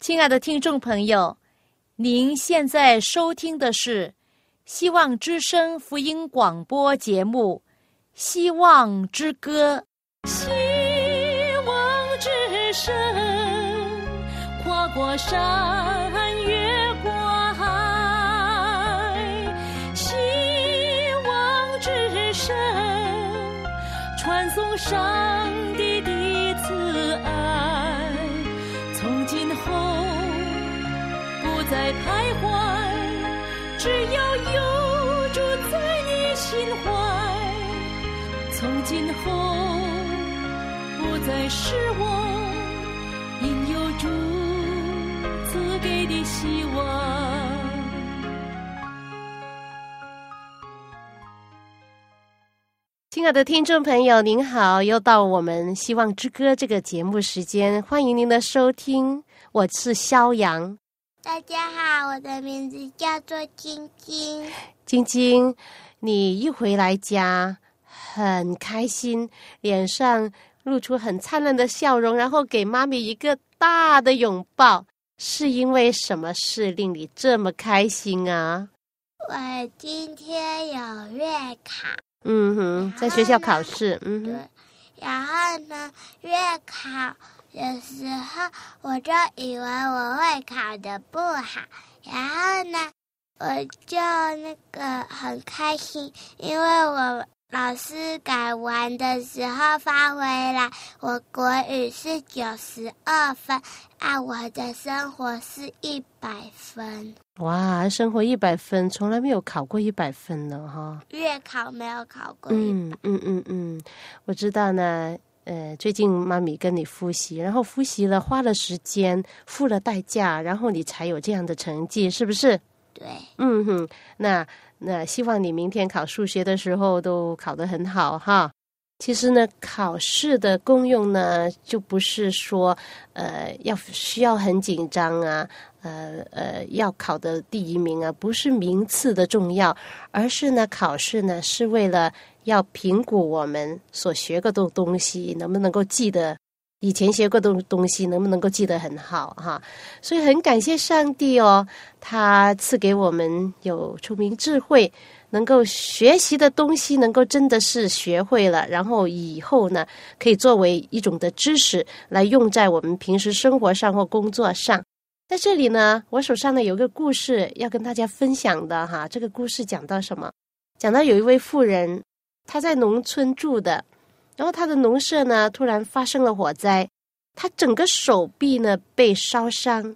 亲爱的听众朋友，您现在收听的是希望之声福音广播节目《希望之歌》。希望之声，跨过山，越过海。希望之声，传送上帝徘徊，只要有主在你心怀。从今后不再失望，因有主赐给的希望。亲爱的听众朋友，您好，又到我们《希望之歌》这个节目时间，欢迎您的收听，我是肖阳。大家好，我的名字叫做晶晶。晶晶，你一回来家很开心，脸上露出很灿烂的笑容，然后给妈咪一个大的拥抱，是因为什么事令你这么开心啊？我今天有月考，嗯哼，在学校考试，嗯对哼，，然后呢，月考的时候我就以为我会考的不好，然后呢，我就那个很开心，因为我老师改完的时候发回来，我国语是九十二分，啊，我的生活是一百分，哇，生活一百分，从来没有考过一百分呢，哈。月考没有考过一嗯嗯嗯嗯，我知道呢。呃，最近妈咪跟你复习，然后复习了，花了时间，付了代价，然后你才有这样的成绩，是不是？对。嗯哼，那那希望你明天考数学的时候都考得很好哈。其实呢，考试的功用呢，就不是说呃要需要很紧张啊，呃呃要考的第一名啊，不是名次的重要，而是呢，考试呢是为了要评估我们所学过的东西能不能够记得，以前学过的东西能不能够记得很好哈。所以很感谢上帝哦，他赐给我们有聪明智慧，能够学习的东西能够真的是学会了，然后以后呢可以作为一种的知识来用在我们平时生活上或工作上。在这里呢，我手上呢有个故事要跟大家分享的哈。这个故事讲到什么？讲到有一位妇人，他在农村住的，然后他的农舍呢突然发生了火灾，他整个手臂呢被烧伤，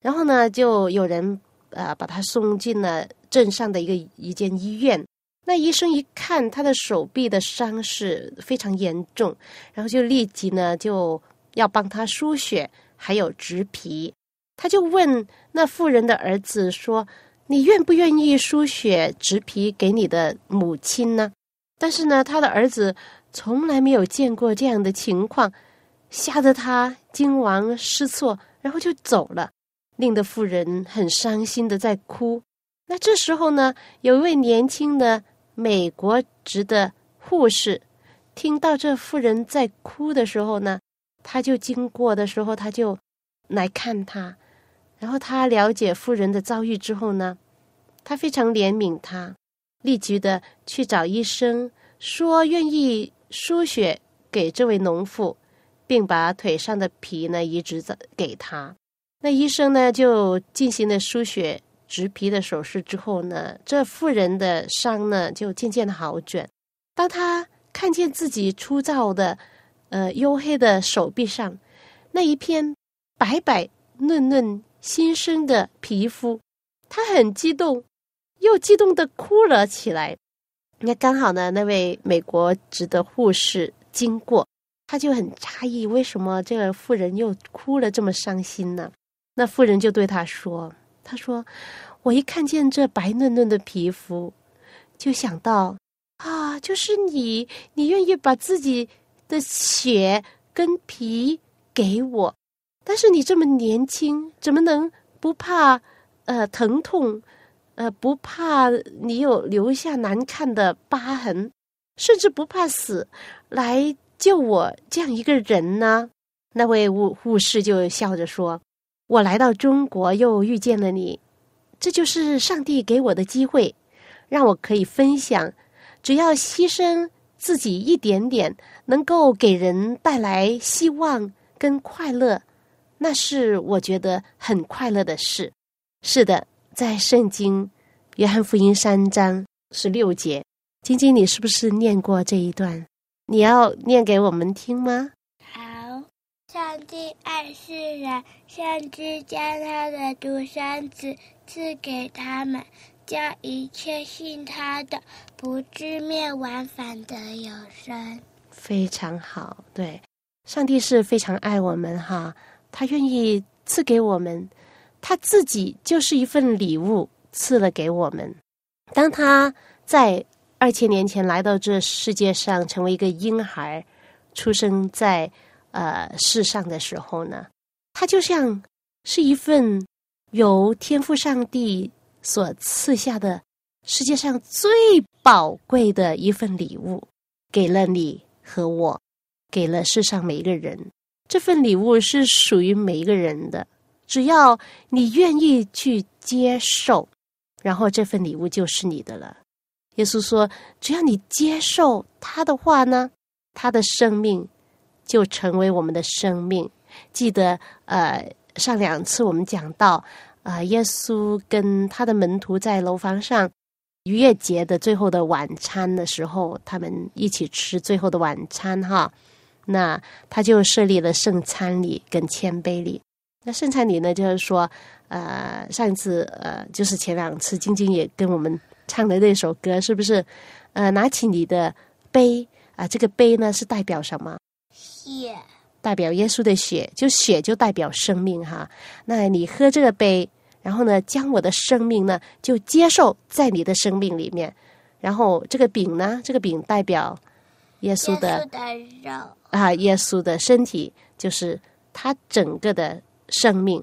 然后呢就有人呃把他送进了镇上的一个一间医院。那医生一看他的手臂的伤势非常严重，然后就立即呢就要帮他输血，还有植皮。他就问那妇人的儿子说：“你愿不愿意输血植皮给你的母亲呢？”但是呢，他的儿子从来没有见过这样的情况，吓得他惊惶失措，然后就走了，令得妇人很伤心的在哭。那这时候呢，有一位年轻的美国籍的护士，听到这妇人在哭的时候呢，他就经过的时候，他就来看她。然后他了解妇人的遭遇之后呢，他非常怜悯她，立即的去找医生，说愿意输血给这位农妇，并把腿上的皮呢移植给她。那医生呢就进行了输血植皮的手术之后呢，这妇人的伤呢就渐渐的好转。当他看见自己粗糙的、呃黝黑的手臂上那一片白白嫩嫩。新生的皮肤，他很激动，又激动的哭了起来。那刚好呢，那位美国籍的护士经过，他就很诧异，为什么这个妇人又哭了这么伤心呢？那妇人就对他说：“他说，我一看见这白嫩嫩的皮肤，就想到啊，就是你，你愿意把自己的血跟皮给我。”但是你这么年轻，怎么能不怕呃疼痛，呃不怕你有留下难看的疤痕，甚至不怕死来救我这样一个人呢？那位护护士就笑着说：“我来到中国又遇见了你，这就是上帝给我的机会，让我可以分享。只要牺牲自己一点点，能够给人带来希望跟快乐，那是我觉得很快乐的事。是的，在圣经约翰福音三章十六节，晶晶，你是不是念过这一段？你要念给我们听吗？好，上帝爱世人，甚至将他的独生子赐给他们，叫一切信他的不至灭亡，反得有生。非常好，对，上帝是非常爱我们哈，他愿意赐给我们。他自己就是一份礼物，赐了给我们。当他在二千年前来到这世界上，成为一个婴孩，出生在呃世上的时候呢，他就像是一份由天父上帝所赐下的世界上最宝贵的一份礼物，给了你和我，给了世上每一个人。这份礼物是属于每一个人的。只要你愿意去接受，然后这份礼物就是你的了。耶稣说：“只要你接受他的话呢，他的生命就成为我们的生命。”记得，呃，上两次我们讲到，啊，耶稣跟他的门徒在楼房上逾越节的最后的晚餐的时候，他们一起吃最后的晚餐哈。那他就设立了圣餐礼跟谦卑礼。那圣餐礼呢，就是说，呃，上一次呃，就是前两次，晶晶也跟我们唱的那首歌，是不是？呃，拿起你的杯啊，这个杯呢是代表什么？血，代表耶稣的血，就血就代表生命哈。那你喝这个杯，然后呢，将我的生命呢就接受在你的生命里面，然后这个饼呢，这个饼代表耶稣的肉啊，耶稣的身体，就是他整个的。生命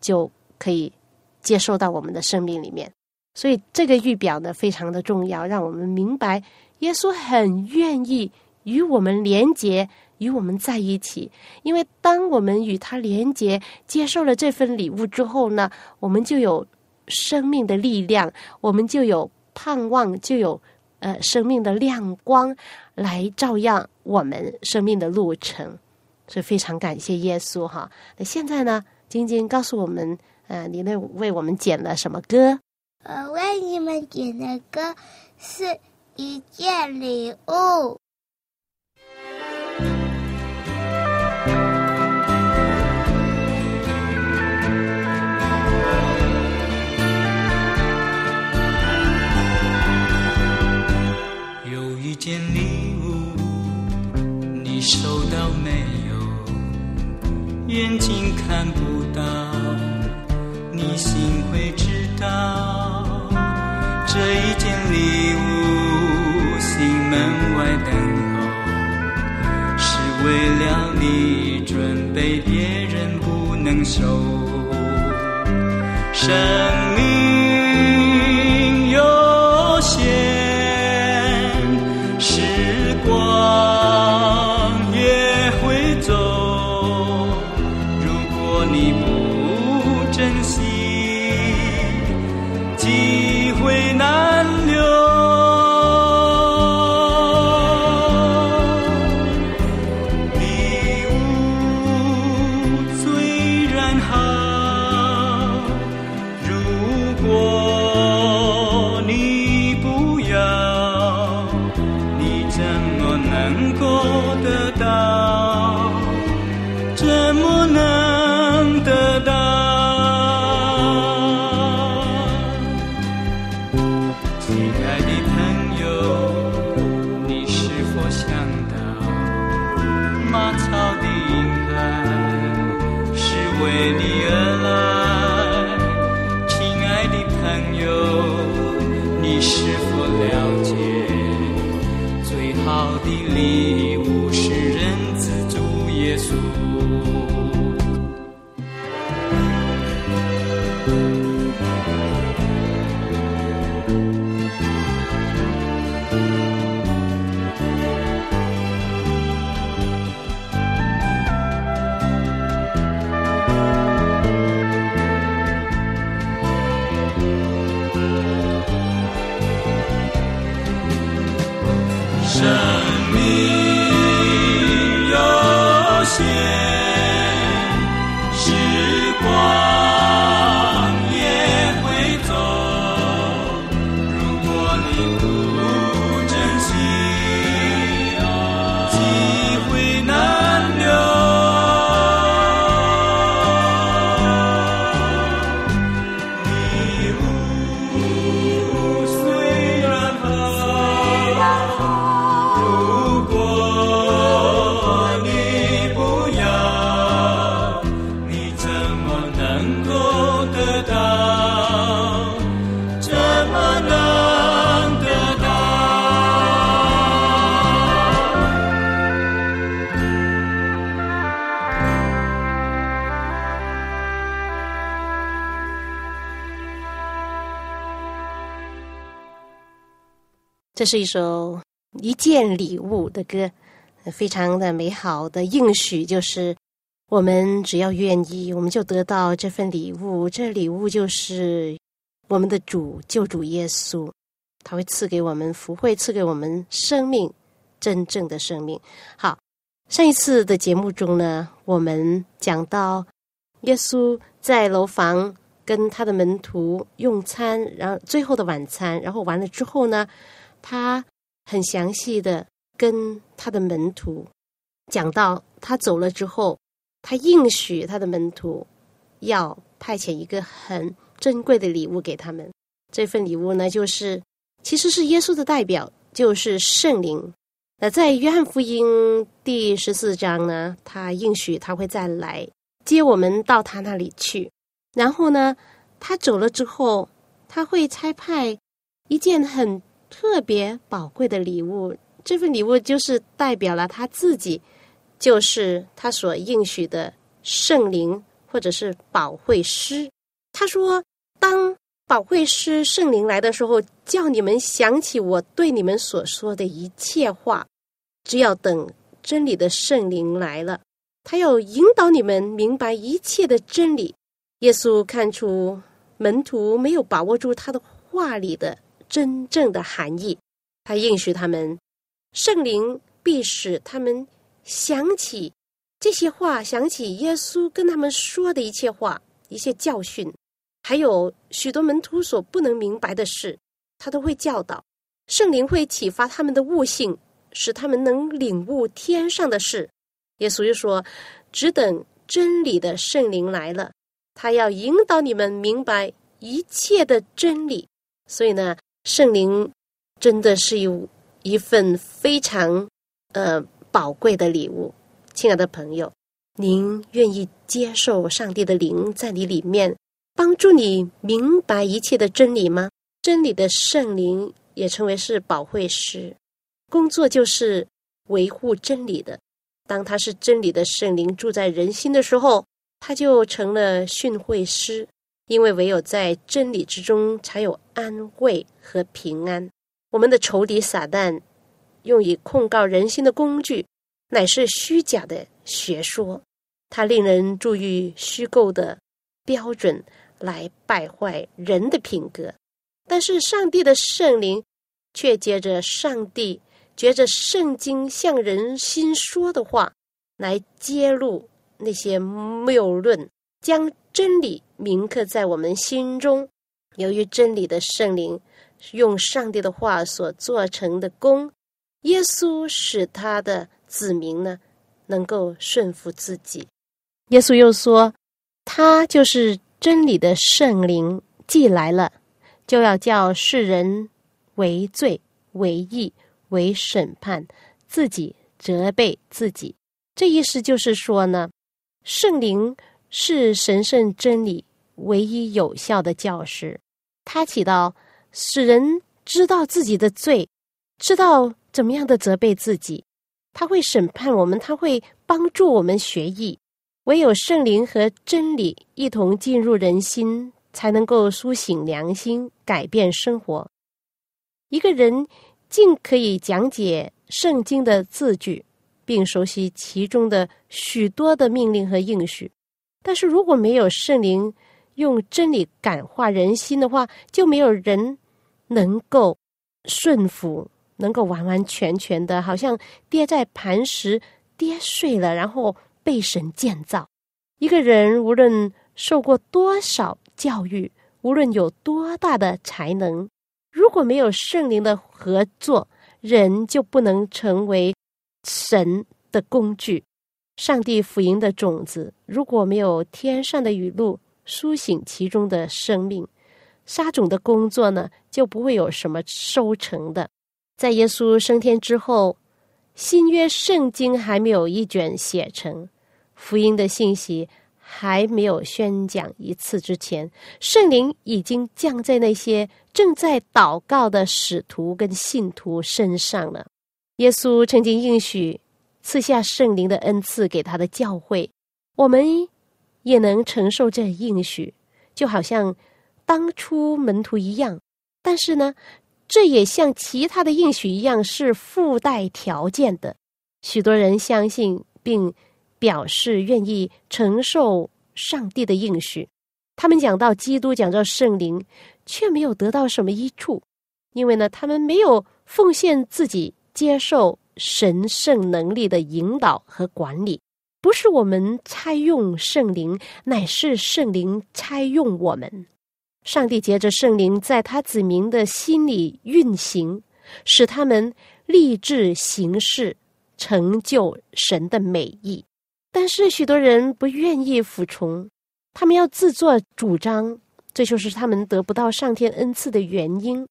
就可以接受到我们的生命里面，所以这个预表呢非常的重要，让我们明白耶稣很愿意与我们连结，与我们在一起。因为当我们与他连结，接受了这份礼物之后呢，我们就有生命的力量，我们就有盼望，就有呃生命的亮光来照耀我们生命的路程。所以非常感谢耶稣哈。那现在呢，晶晶告诉我们，呃，你那为我们剪了什么歌？我为你们剪的歌是一件礼物。不能收。生这是一首一件礼物的歌，非常的美好的应许，就是我们只要愿意，我们就得到这份礼物。这礼物就是我们的主救主耶稣，他会赐给我们福慧，赐给我们生命，真正的生命。好，上一次的节目中呢，我们讲到耶稣在楼房跟他的门徒用餐，然后最后的晚餐，然后完了之后呢。他很详细的跟他的门徒讲到，他走了之后，他应许他的门徒要派遣一个很珍贵的礼物给他们。这份礼物呢，就是其实是耶稣的代表，就是圣灵。那在约翰福音第十四章呢，他应许他会再来接我们到他那里去。然后呢，他走了之后，他会差派一件很。特别宝贵的礼物，这份礼物就是代表了他自己，就是他所应许的圣灵或者是保惠师。他说：“当保惠师圣灵来的时候，叫你们想起我对你们所说的一切话。只要等真理的圣灵来了，他要引导你们明白一切的真理。”耶稣看出门徒没有把握住他的话里的。真正的含义，他应许他们，圣灵必使他们想起这些话，想起耶稣跟他们说的一切话、一些教训，还有许多门徒所不能明白的事，他都会教导。圣灵会启发他们的悟性，使他们能领悟天上的事。耶稣又说：“只等真理的圣灵来了，他要引导你们明白一切的真理。”所以呢。圣灵真的是有一份非常呃宝贵的礼物，亲爱的朋友，您愿意接受上帝的灵在你里面帮助你明白一切的真理吗？真理的圣灵也称为是保惠师，工作就是维护真理的。当他是真理的圣灵住在人心的时候，他就成了训诲师。因为唯有在真理之中，才有安慰和平安。我们的仇敌撒旦用以控告人心的工具，乃是虚假的学说。它令人注意虚构的标准来败坏人的品格。但是上帝的圣灵却接着上帝觉着圣经向人心说的话，来揭露那些谬论，将真理。铭刻在我们心中。由于真理的圣灵用上帝的话所做成的功，耶稣使他的子民呢能够顺服自己。耶稣又说：“他就是真理的圣灵，既来了，就要叫世人为罪、为义、为审判，自己责备自己。”这意思就是说呢，圣灵是神圣真理。唯一有效的教师，他起到使人知道自己的罪，知道怎么样的责备自己。他会审判我们，他会帮助我们学艺。唯有圣灵和真理一同进入人心，才能够苏醒良心，改变生活。一个人尽可以讲解圣经的字句，并熟悉其中的许多的命令和应许，但是如果没有圣灵，用真理感化人心的话，就没有人能够顺服，能够完完全全的，好像跌在磐石跌碎了，然后被神建造。一个人无论受过多少教育，无论有多大的才能，如果没有圣灵的合作，人就不能成为神的工具。上帝福音的种子，如果没有天上的雨露苏醒其中的生命，撒种的工作呢，就不会有什么收成的。在耶稣升天之后，新约圣经还没有一卷写成，福音的信息还没有宣讲一次之前，圣灵已经降在那些正在祷告的使徒跟信徒身上了。耶稣曾经应许。赐下圣灵的恩赐给他的教会，我们也能承受这应许，就好像当初门徒一样。但是呢，这也像其他的应许一样是附带条件的。许多人相信并表示愿意承受上帝的应许，他们讲到基督，讲到圣灵，却没有得到什么益处，因为呢，他们没有奉献自己接受。神圣能力的引导和管理，不是我们差用圣灵，乃是圣灵差用我们。上帝借着圣灵在他子民的心里运行，使他们立志行事，成就神的美意。但是许多人不愿意服从，他们要自作主张，这就是他们得不到上天恩赐的原因。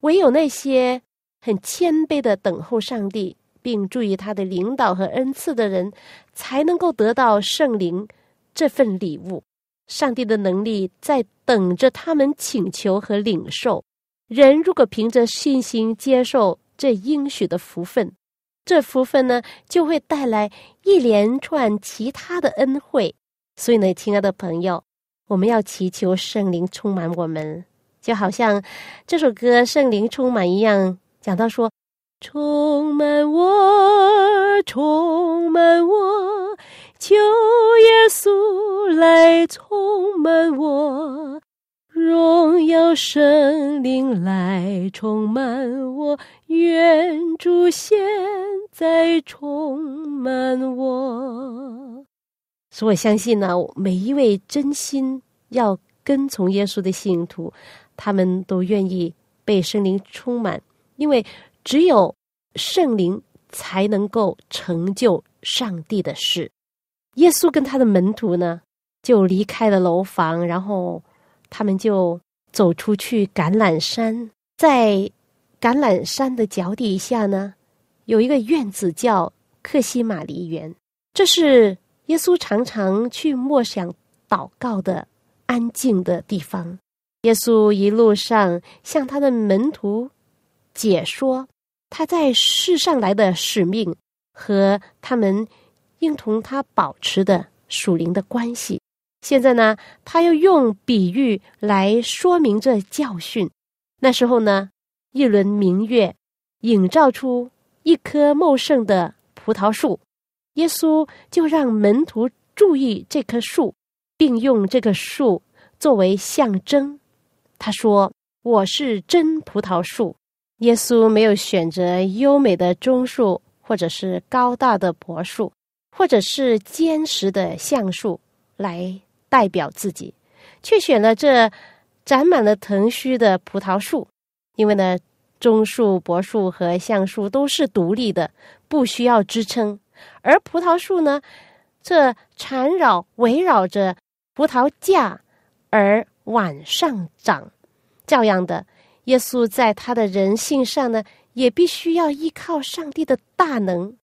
唯有那些很谦卑的等候上帝。并注意他的领导和恩赐的人，才能够得到圣灵这份礼物。上帝的能力在等着他们请求和领受。人如果凭着信心接受这应许的福分，这福分呢，就会带来一连串其他的恩惠。所以呢，亲爱的朋友，我们要祈求圣灵充满我们，就好像这首歌《圣灵充满》一样，讲到说。充满我，充满我，求耶稣来充满我，荣耀圣灵来充满我，愿主现在充满我。所以我相信呢，每一位真心要跟从耶稣的信徒，他们都愿意被圣灵充满，因为。只有圣灵才能够成就上帝的事。耶稣跟他的门徒呢，就离开了楼房，然后他们就走出去橄榄山。在橄榄山的脚底下呢，有一个院子叫克西玛离园，这是耶稣常常去默想、祷告的安静的地方。耶稣一路上向他的门徒解说。他在世上来的使命和他们应同他保持的属灵的关系，现在呢，他要用比喻来说明这教训。那时候呢，一轮明月映照出一棵茂盛的葡萄树，耶稣就让门徒注意这棵树，并用这个树作为象征。他说：“我是真葡萄树。”耶稣没有选择优美的棕树，或者是高大的柏树，或者是坚实的橡树来代表自己，却选了这长满了藤须的葡萄树。因为呢，棕树、柏树和橡树都是独立的，不需要支撑；而葡萄树呢，这缠绕围绕着葡萄架而往上长，照样的。耶稣在他的人性上呢，也必须要依靠上帝的大能。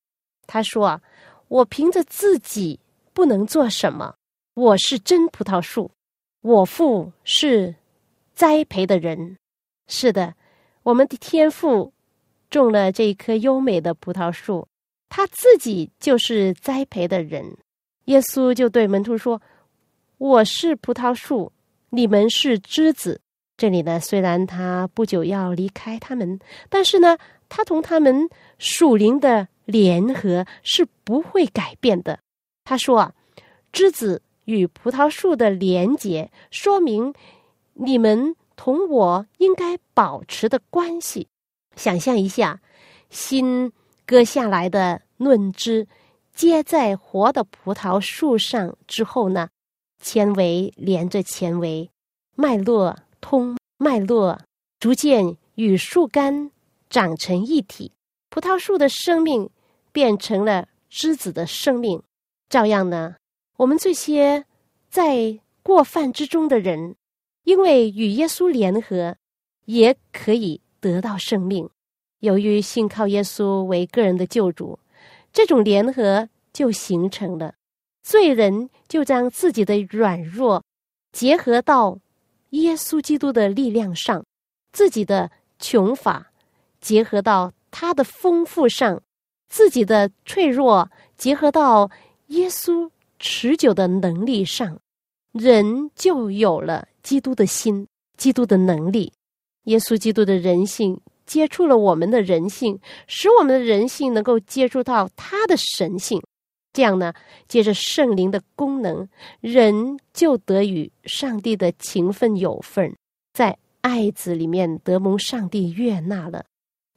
他说：“啊，我凭着自己不能做什么。我是真葡萄树，我父是栽培的人。是的，我们的天父种了这一棵优美的葡萄树，他自己就是栽培的人。耶稣就对门徒说：‘我是葡萄树，你们是枝子。’”这里呢，虽然他不久要离开他们，但是呢，他同他们属灵的联合是不会改变的。他说啊，枝子与葡萄树的连结，说明你们同我应该保持的关系。想象一下，新割下来的嫩枝接在活的葡萄树上之后呢，纤维连着纤维，脉络通脉络，逐渐与树干长成一体。葡萄树的生命变成了枝子的生命。照样呢，我们这些在过犯之中的人，因为与耶稣联合，也可以得到生命。由于信靠耶稣为个人的救主，这种联合就形成了。罪人就将自己的软弱结合到耶稣基督的力量上，自己的穷乏结合到他的丰富上，自己的脆弱结合到耶稣持久的能力上，人就有了基督的心、基督的能力。耶稣基督的人性。接触了我们的人性，使我们的人性能够接触到他的神性，这样呢，借着圣灵的功能，人就得与上帝的情分有份，在爱子里面得蒙上帝悦纳了。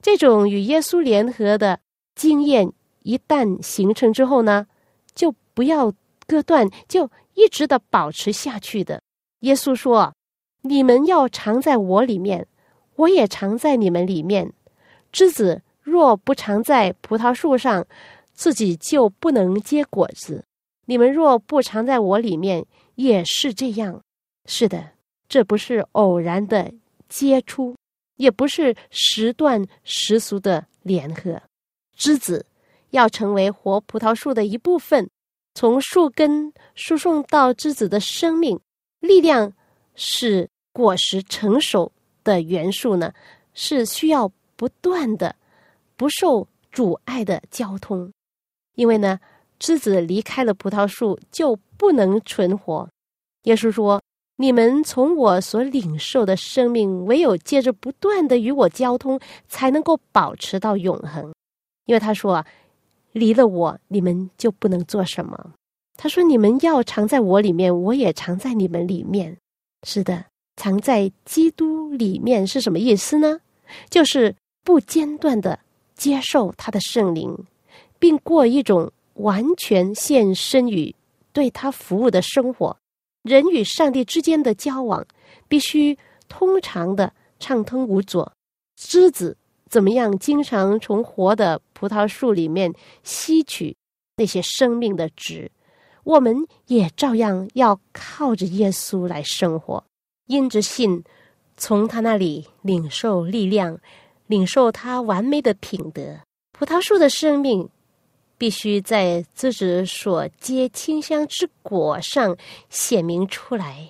这种与耶稣联合的经验一旦形成之后呢，就不要割断，就一直的保持下去的。耶稣说：“你们要常在我里面。”我也常在你们里面。枝子若不常在葡萄树上，自己就不能结果子。你们若不藏在我里面，也是这样。是的，这不是偶然的接触，也不是时断时俗的联合。枝子要成为活葡萄树的一部分，从树根输送到枝子的生命力量，使果实成熟。的元素呢，是需要不断的、不受阻碍的交通，因为呢，枝子离开了葡萄树就不能存活。耶稣说：“你们从我所领受的生命，唯有借着不断的与我交通，才能够保持到永恒。”因为他说：“离了我，你们就不能做什么。”他说：“你们要藏在我里面，我也藏在你们里面。”是的。藏在基督里面是什么意思呢？就是不间断的接受他的圣灵，并过一种完全献身于对他服务的生活。人与上帝之间的交往必须通常的畅通无阻。枝子怎么样？经常从活的葡萄树里面吸取那些生命的汁，我们也照样要靠着耶稣来生活。因着信，从他那里领受力量，领受他完美的品德。葡萄树的生命必须在自己所结清香之果上显明出来。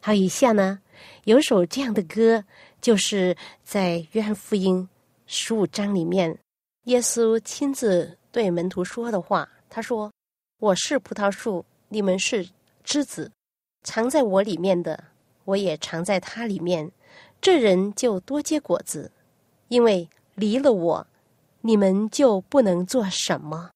好，以下呢有首这样的歌，就是在约翰福音十五章里面，耶稣亲自对门徒说的话。他说：“我是葡萄树，你们是枝子，藏在我里面的。”我也藏在他里面，这人就多结果子，因为离了我，你们就不能做什么。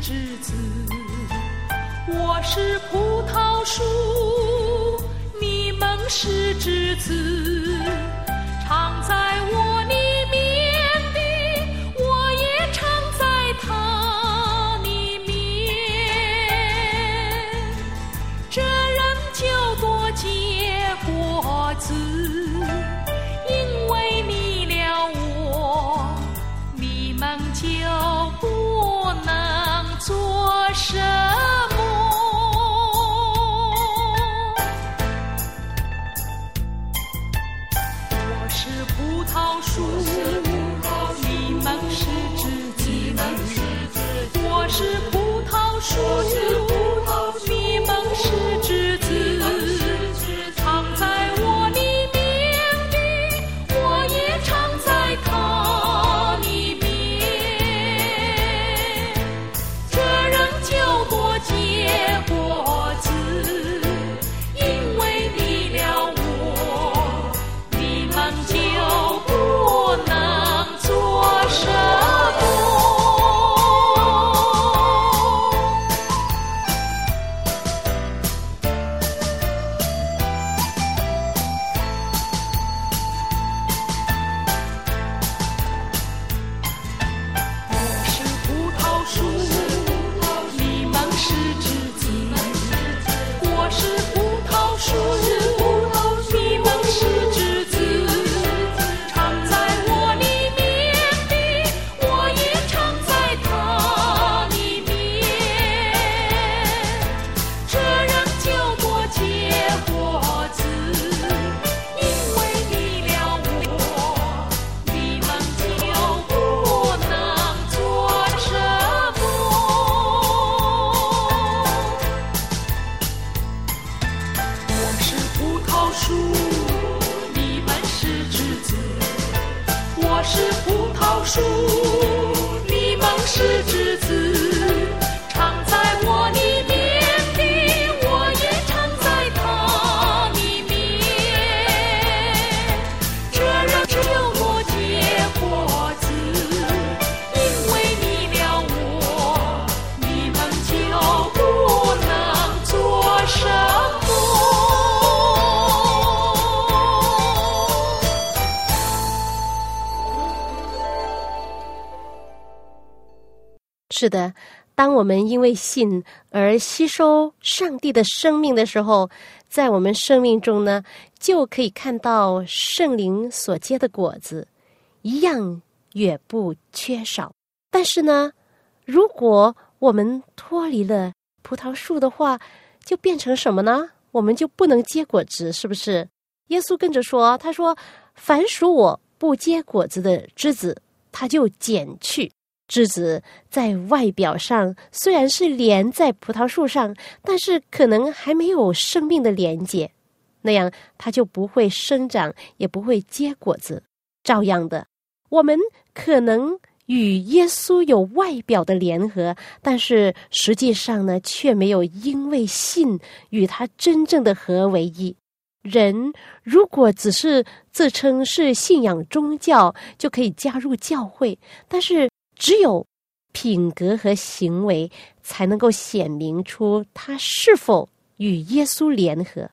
栀子，我是葡萄树，你们是枝子，常在我树你们是枝子我是葡萄树你们是枝是的，当我们因为信而吸收上帝的生命的时候，在我们生命中呢，就可以看到圣灵所结的果子，一样也不缺少。但是呢，如果我们脱离了葡萄树的话，就变成什么呢？我们就不能结果子，是不是？耶稣跟着说：“他说，凡属我不结果子的枝子，他就剪去。”枝子在外表上虽然是连在葡萄树上，但是可能还没有生命的连接，那样它就不会生长，也不会结果子。照样的，我们可能与耶稣有外表的联合，但是实际上呢，却没有因为信与他真正的合为一。人如果只是自称是信仰宗教，就可以加入教会，但是。只有品格和行为才能够显明出他是否与耶稣联合。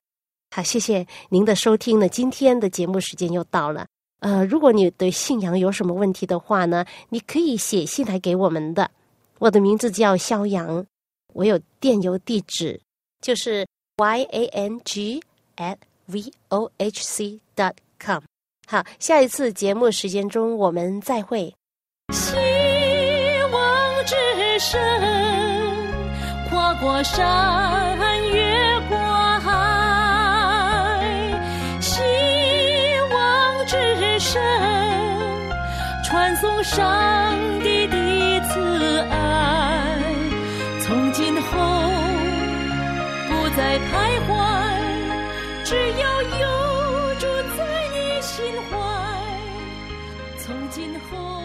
好，谢谢您的收听呢。今天的节目时间又到了。呃，如果你对信仰有什么问题的话呢，你可以写信来给我们的。我的名字叫肖阳，我有电邮地址，就是 y a n g at v o h c dot com。好，下一次节目时间中我们再会。身，跨过山，越过海，希望之神，传送上帝的慈爱。从今后不再徘徊，只要有主在你心怀。从今后。